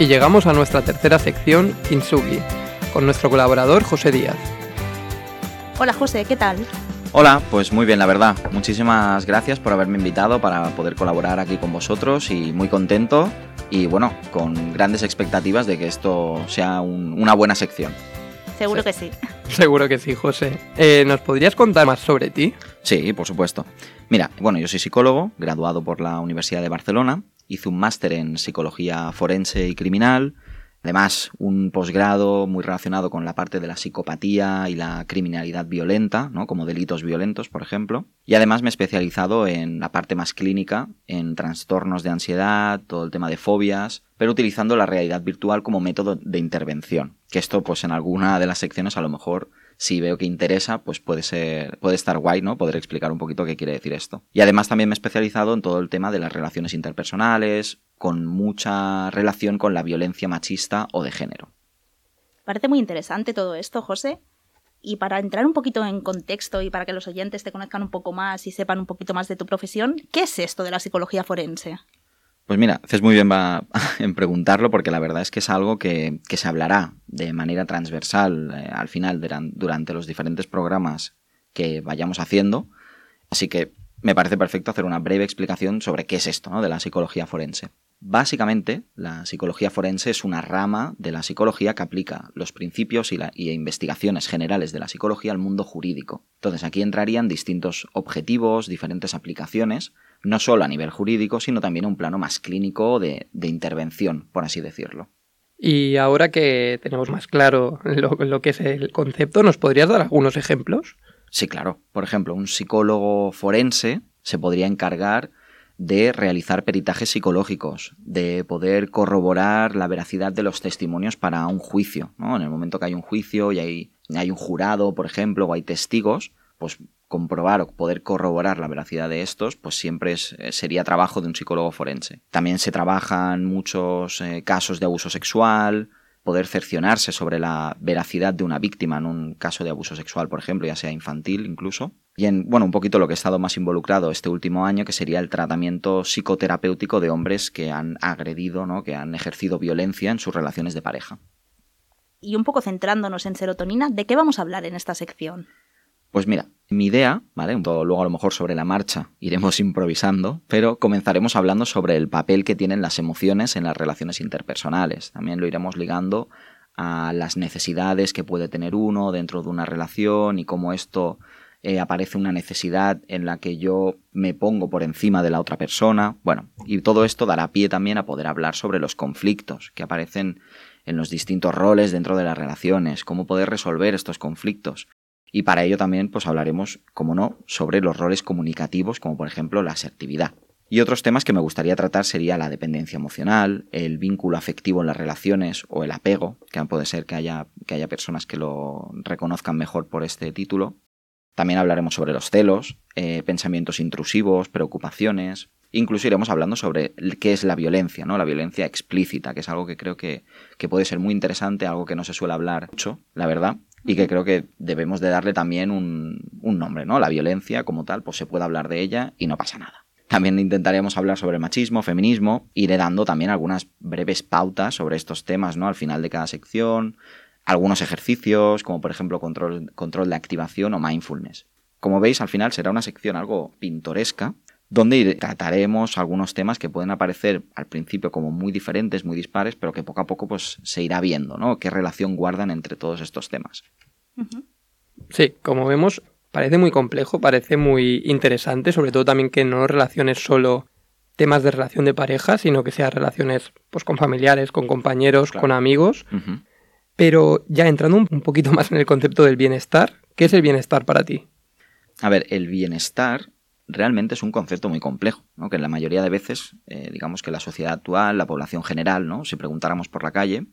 y llegamos a nuestra tercera sección, Kintsugi, con nuestro colaborador José Díaz. Hola José, ¿qué tal? Hola, pues muy bien, la verdad. Muchísimas gracias por haberme invitado para poder colaborar aquí con vosotros y muy contento y bueno, con grandes expectativas de que esto sea una buena sección. Seguro que sí. Seguro que sí, José. Eh, ¿Nos podrías contar más sobre ti? Sí, por supuesto. Mira, bueno, yo soy psicólogo, graduado por la Universidad de Barcelona, hice un máster en psicología forense y criminal, Además, un posgrado muy relacionado con la parte de la psicopatía y la criminalidad violenta, ¿no? como delitos violentos, por ejemplo. Y además me he especializado en la parte más clínica, en trastornos de ansiedad, todo el tema de fobias, pero utilizando la realidad virtual como método de intervención. Que esto, pues en alguna de las secciones a lo mejor si veo que interesa, pues puede ser, puede estar guay, ¿no? Poder explicar un poquito qué quiere decir esto. Y además también me he especializado en todo el tema de las relaciones interpersonales, con mucha relación con la violencia machista o de género. Parece muy interesante todo esto, José. Y para entrar un poquito en contexto y para que los oyentes te conozcan un poco más y sepan un poquito más de tu profesión, ¿qué es esto de la psicología forense? Pues mira, haces muy bien en preguntarlo porque la verdad es que es algo que, se hablará de manera transversal eh, al final durante los diferentes programas que vayamos haciendo. Así que me parece perfecto hacer una breve explicación sobre qué es esto ¿no? de la psicología forense. Básicamente, la psicología forense es una rama de la psicología que aplica los principios y, y, investigaciones generales de la psicología al mundo jurídico. Entonces, aquí entrarían distintos objetivos, diferentes aplicaciones, no solo a nivel jurídico, sino también a un plano más clínico de, intervención, por así decirlo. Y ahora que tenemos más claro lo, que es el concepto, ¿nos podrías dar algunos ejemplos? Sí, claro. Por ejemplo, un psicólogo forense se podría encargar de realizar peritajes psicológicos, de poder corroborar la veracidad de los testimonios para un juicio. ¿no? En el momento que hay un juicio y hay, hay un jurado, por ejemplo, o hay testigos, pues comprobar o poder corroborar la veracidad de estos, pues siempre eh, sería trabajo de un psicólogo forense. También se trabajan muchos eh, casos de abuso sexual, poder cercionarse sobre la veracidad de una víctima en un caso de abuso sexual, por ejemplo, ya sea infantil incluso. Y en, bueno, un poquito lo que he estado más involucrado este último año, que sería el tratamiento psicoterapéutico de hombres que han agredido, ¿no? que han ejercido violencia en sus relaciones de pareja. Y un poco centrándonos en serotonina, ¿de qué vamos a hablar en esta sección? Pues mira, mi idea, ¿vale? Luego a lo mejor sobre la marcha iremos improvisando, pero comenzaremos hablando sobre el papel que tienen las emociones en las relaciones interpersonales. También lo iremos ligando a las necesidades que puede tener uno dentro de una relación y cómo esto eh, aparece una necesidad en la que yo me pongo por encima de la otra persona. Bueno, y todo esto dará pie también a poder hablar sobre los conflictos que aparecen en los distintos roles dentro de las relaciones, cómo poder resolver estos conflictos. Y para ello también pues hablaremos, como no, sobre los roles comunicativos, como por ejemplo la asertividad. Y otros temas que me gustaría tratar sería la dependencia emocional, el vínculo afectivo en las relaciones o el apego, que puede ser que haya, que haya personas que lo reconozcan mejor por este título. También hablaremos sobre los celos, eh, pensamientos intrusivos, preocupaciones. Incluso iremos hablando sobre qué es la violencia, ¿no? La violencia explícita, que es algo que creo que, que puede ser muy interesante, algo que no se suele hablar mucho, la verdad, y que creo que debemos de darle también un, nombre, ¿no? La violencia como tal, pues se puede hablar de ella y no pasa nada. También intentaremos hablar sobre machismo, feminismo, iré dando también algunas breves pautas sobre estos temas, ¿no? Al final de cada sección, algunos ejercicios, como por ejemplo control, control de activación o mindfulness. Como veis, al final será una sección algo pintoresca, donde trataremos algunos temas que pueden aparecer al principio como muy diferentes, muy dispares, pero que poco a poco pues, se irá viendo, ¿no? Qué relación guardan entre todos estos temas. Sí, como vemos, parece muy complejo, parece muy interesante, sobre todo también que no relaciones solo temas de relación de pareja, sino que sea relaciones pues, con familiares, con compañeros, con amigos. Pero ya entrando un poquito más en el concepto del bienestar, ¿qué es el bienestar para ti? A ver, el bienestar realmente es un concepto muy complejo, que la mayoría de veces, eh, digamos que la sociedad actual, la población general, ¿no? si preguntáramos por la calle,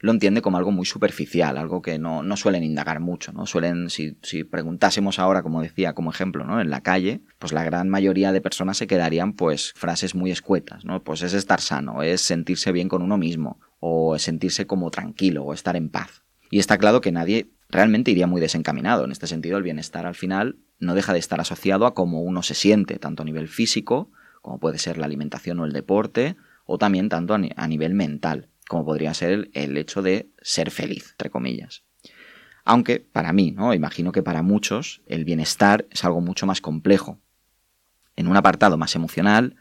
lo entiende como algo muy superficial, algo que no, no suelen indagar mucho, ¿no? Suelen, si, si, preguntásemos ahora, como decía, como ejemplo, ¿no? En la calle, pues la gran mayoría de personas se quedarían, pues, frases muy escuetas, ¿no? Pues es estar sano, es sentirse bien con uno mismo, o sentirse como tranquilo, o estar en paz. Y está claro que nadie realmente iría muy desencaminado. En este sentido, el bienestar al final no deja de estar asociado a cómo uno se siente, tanto a nivel físico, como puede ser la alimentación o el deporte, o también tanto a, nivel mental, como podría ser el, hecho de ser feliz, entre comillas. Aunque para mí, ¿no? Imagino que para muchos el bienestar es algo mucho más complejo. En un apartado más emocional,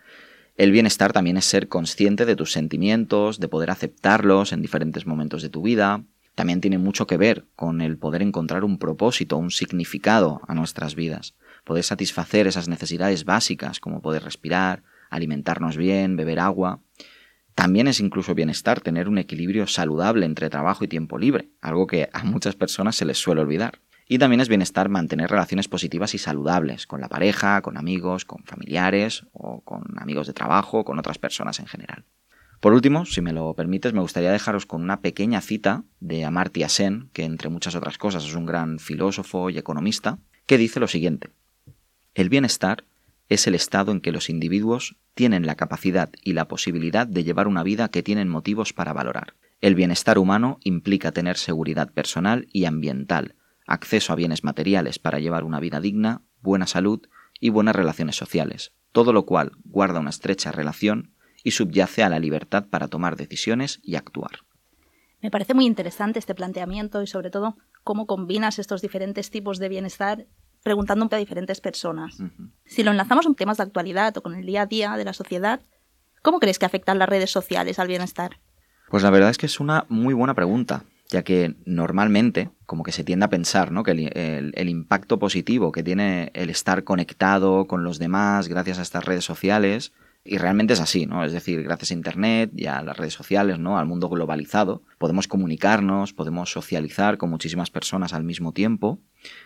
el bienestar también es ser consciente de tus sentimientos, de poder aceptarlos en diferentes momentos de tu vida. También tiene mucho que ver con el poder encontrar un propósito, un significado a nuestras vidas. Poder satisfacer esas necesidades básicas como poder respirar, alimentarnos bien, beber agua. También es incluso bienestar tener un equilibrio saludable entre trabajo y tiempo libre, algo que a muchas personas se les suele olvidar. Y también es bienestar mantener relaciones positivas y saludables con la pareja, con amigos, con familiares o con amigos de trabajo, con otras personas en general. Por último, si me lo permites, me gustaría dejaros con una pequeña cita de Amartya Sen, que entre muchas otras cosas es un gran filósofo y economista, que dice lo siguiente. El bienestar es el estado en que los individuos tienen la capacidad y la posibilidad de llevar una vida que tienen motivos para valorar. El bienestar humano implica tener seguridad personal y ambiental, acceso a bienes materiales para llevar una vida digna, buena salud y buenas relaciones sociales, todo lo cual guarda una estrecha relación y subyace a la libertad para tomar decisiones y actuar. Me parece muy interesante este planteamiento y sobre todo cómo combinas estos diferentes tipos de bienestar preguntando a diferentes personas. Si lo enlazamos con temas de actualidad o con el día a día de la sociedad, ¿cómo crees que afectan las redes sociales al bienestar? Pues la verdad es que es una muy buena pregunta, ya que normalmente como que se tiende a pensar ¿no? que el, impacto positivo que tiene el estar conectado con los demás gracias a estas redes sociales y realmente es así, ¿no? Es decir, gracias a Internet y a las redes sociales, ¿no? Al mundo globalizado, podemos comunicarnos, podemos socializar con muchísimas personas al mismo tiempo,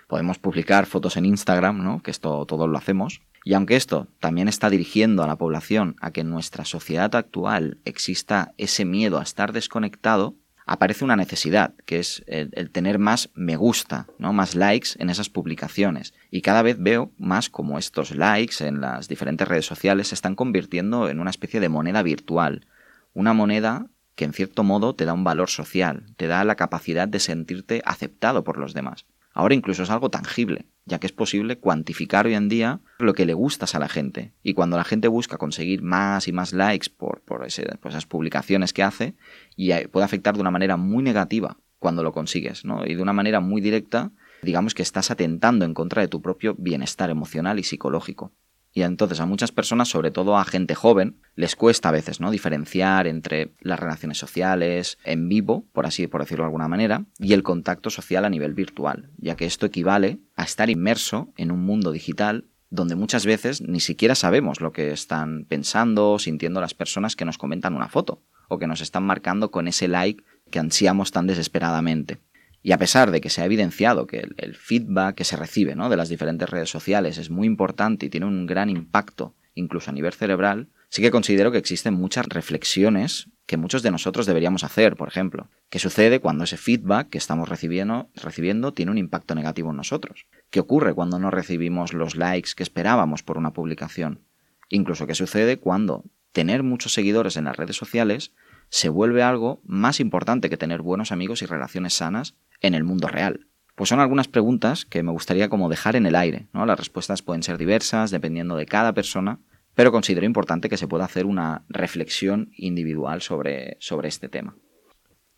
podemos publicar fotos en Instagram, ¿no? Que esto todos lo hacemos. Y aunque esto también está dirigiendo a la población a que en nuestra sociedad actual exista ese miedo a estar desconectado, aparece una necesidad, que es el, tener más me gusta, ¿no? más likes en esas publicaciones. Y cada vez veo más como estos likes en las diferentes redes sociales se están convirtiendo en una especie de moneda virtual. Una moneda que en cierto modo te da un valor social, te da la capacidad de sentirte aceptado por los demás. Ahora incluso es algo tangible, ya que es posible cuantificar hoy en día lo que le gustas a la gente. Y cuando la gente busca conseguir más y más likes por, por, esas publicaciones que hace, y puede afectar de una manera muy negativa cuando lo consigues, ¿no? Y de una manera muy directa, digamos que estás atentando en contra de tu propio bienestar emocional y psicológico. Y entonces a muchas personas, sobre todo a gente joven, les cuesta a veces, ¿no? Diferenciar entre las relaciones sociales en vivo, por así por decirlo de alguna manera, y el contacto social a nivel virtual, ya que esto equivale a estar inmerso en un mundo digital donde muchas veces ni siquiera sabemos lo que están pensando o sintiendo las personas que nos comentan una foto o que nos están marcando con ese like que ansiamos tan desesperadamente. Y a pesar de que se ha evidenciado que el, feedback que se recibe ¿no? de las diferentes redes sociales es muy importante y tiene un gran impacto incluso a nivel cerebral, sí que considero que existen muchas reflexiones que muchos de nosotros deberíamos hacer, por ejemplo. ¿Qué sucede cuando ese feedback que estamos recibiendo, recibiendo tiene un impacto negativo en nosotros? ¿Qué ocurre cuando no recibimos los likes que esperábamos por una publicación? Incluso qué sucede cuando tener muchos seguidores en las redes sociales se vuelve algo más importante que tener buenos amigos y relaciones sanas en el mundo real? Pues son algunas preguntas que me gustaría como dejar en el aire, ¿no? Las respuestas pueden ser diversas dependiendo de cada persona, pero considero importante que se pueda hacer una reflexión individual sobre, sobre este tema.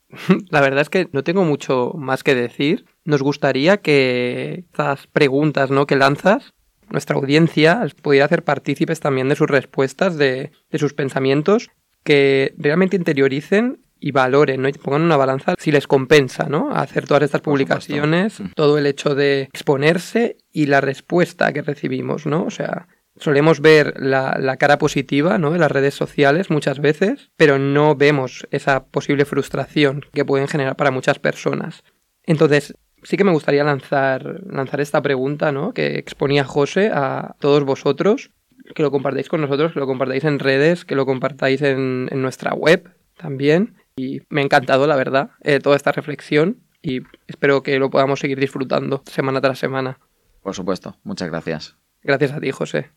La verdad es que no tengo mucho más que decir. Nos gustaría que estas preguntas ¿no? que lanzas, nuestra audiencia pudiera hacer partícipes también de sus respuestas, de, de sus pensamientos, que realmente interioricen y valoren, ¿no? Y pongan una balanza si les compensa, ¿no? Hacer todas estas publicaciones, todo el hecho de exponerse y la respuesta que recibimos, ¿no? O sea, solemos ver la, cara positiva, ¿no? En las redes sociales muchas veces, pero no vemos esa posible frustración que pueden generar para muchas personas. Entonces, sí que me gustaría lanzar, lanzar esta pregunta, ¿no? Que exponía José a todos vosotros, que lo compartáis con nosotros, que lo compartáis en redes, que lo compartáis en, en nuestra web también. Y me ha encantado, la verdad, eh, toda esta reflexión y espero que lo podamos seguir disfrutando semana tras semana. Por supuesto, muchas gracias. Gracias a ti, José.